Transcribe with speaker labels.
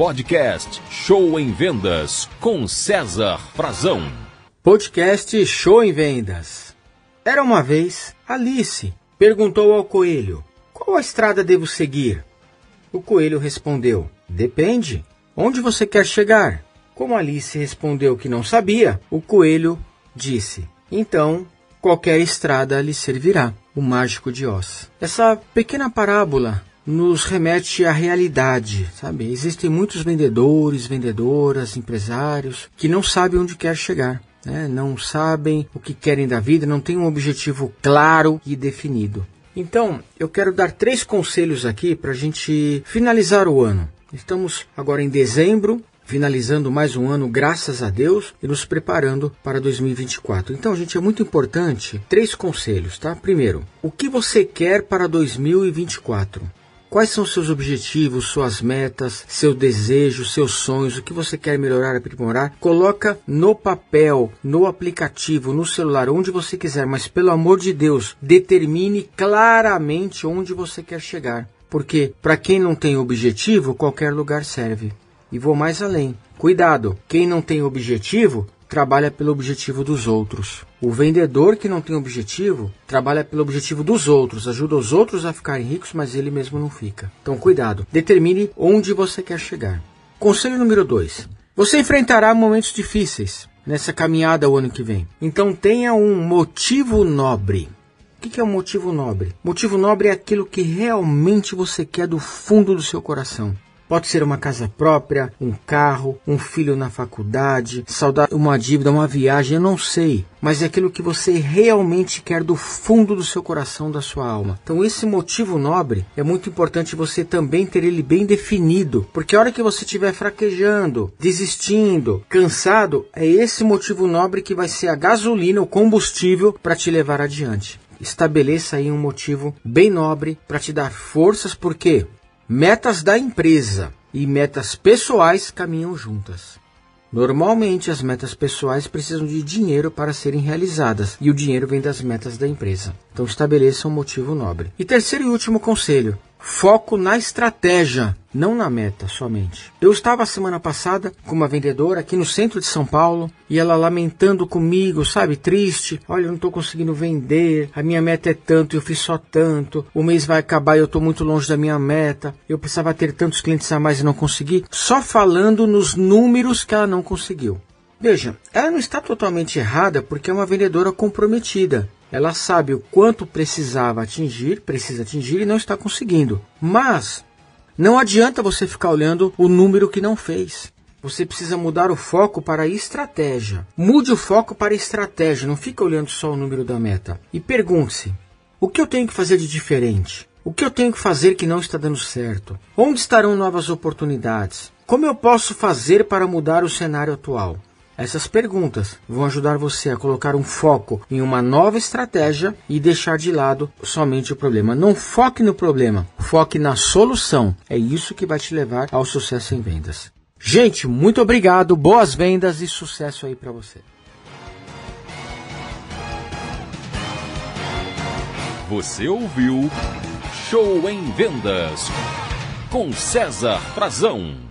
Speaker 1: podcast Show em Vendas com César Frazão.
Speaker 2: Podcast Show em Vendas. Era uma vez Alice perguntou ao coelho: Qual a estrada devo seguir? O coelho respondeu: Depende. Onde você quer chegar? Como Alice respondeu que não sabia, o coelho disse: Então, qualquer estrada lhe servirá. O mágico de Oz. Essa pequena parábola nos remete à realidade, sabe? Existem muitos vendedores, vendedoras, empresários que não sabem onde quer chegar. Né? Não sabem o que querem da vida, não têm um objetivo claro e definido. Então, eu quero dar três conselhos aqui para a gente finalizar o ano. Estamos agora em dezembro, finalizando mais um ano, graças a Deus, e nos preparando para 2024. Então, gente, é muito importante três conselhos, tá? Primeiro, o que você quer para 2024? Quais são seus objetivos, suas metas, seus desejos, seus sonhos, o que você quer melhorar, aprimorar? Coloca no papel, no aplicativo, no celular, onde você quiser, mas pelo amor de Deus, determine claramente onde você quer chegar. Porque para quem não tem objetivo, qualquer lugar serve. E vou mais além. Cuidado, quem não tem objetivo trabalha pelo objetivo dos outros. O vendedor que não tem objetivo trabalha pelo objetivo dos outros, ajuda os outros a ficarem ricos, mas ele mesmo não fica. Então, cuidado, determine onde você quer chegar. Conselho número 2: você enfrentará momentos difíceis nessa caminhada o ano que vem. Então, tenha um motivo nobre. O que é um motivo nobre? Motivo nobre é aquilo que realmente você quer do fundo do seu coração. Pode ser uma casa própria, um carro, um filho na faculdade, saudar uma dívida, uma viagem, eu não sei. Mas é aquilo que você realmente quer do fundo do seu coração, da sua alma. Então, esse motivo nobre é muito importante você também ter ele bem definido. Porque a hora que você estiver fraquejando, desistindo, cansado, é esse motivo nobre que vai ser a gasolina, o combustível para te levar adiante estabeleça aí um motivo bem nobre para te dar forças, porque Metas da empresa e metas pessoais caminham juntas. Normalmente, as metas pessoais precisam de dinheiro para serem realizadas e o dinheiro vem das metas da empresa. Então, estabeleça um motivo nobre. E terceiro e último conselho: Foco na estratégia, não na meta somente. Eu estava semana passada com uma vendedora aqui no centro de São Paulo e ela lamentando comigo, sabe, triste. Olha, eu não estou conseguindo vender, a minha meta é tanto, eu fiz só tanto, o mês vai acabar e eu estou muito longe da minha meta, eu precisava ter tantos clientes a mais e não consegui. Só falando nos números que ela não conseguiu. Veja, ela não está totalmente errada porque é uma vendedora comprometida. Ela sabe o quanto precisava atingir, precisa atingir e não está conseguindo. Mas não adianta você ficar olhando o número que não fez. Você precisa mudar o foco para a estratégia. Mude o foco para a estratégia, não fica olhando só o número da meta. E pergunte-se: o que eu tenho que fazer de diferente? O que eu tenho que fazer que não está dando certo? Onde estarão novas oportunidades? Como eu posso fazer para mudar o cenário atual? Essas perguntas vão ajudar você a colocar um foco em uma nova estratégia e deixar de lado somente o problema. Não foque no problema, foque na solução. É isso que vai te levar ao sucesso em vendas. Gente, muito obrigado, boas vendas e sucesso aí para você.
Speaker 1: Você ouviu Show em Vendas com César Frazão.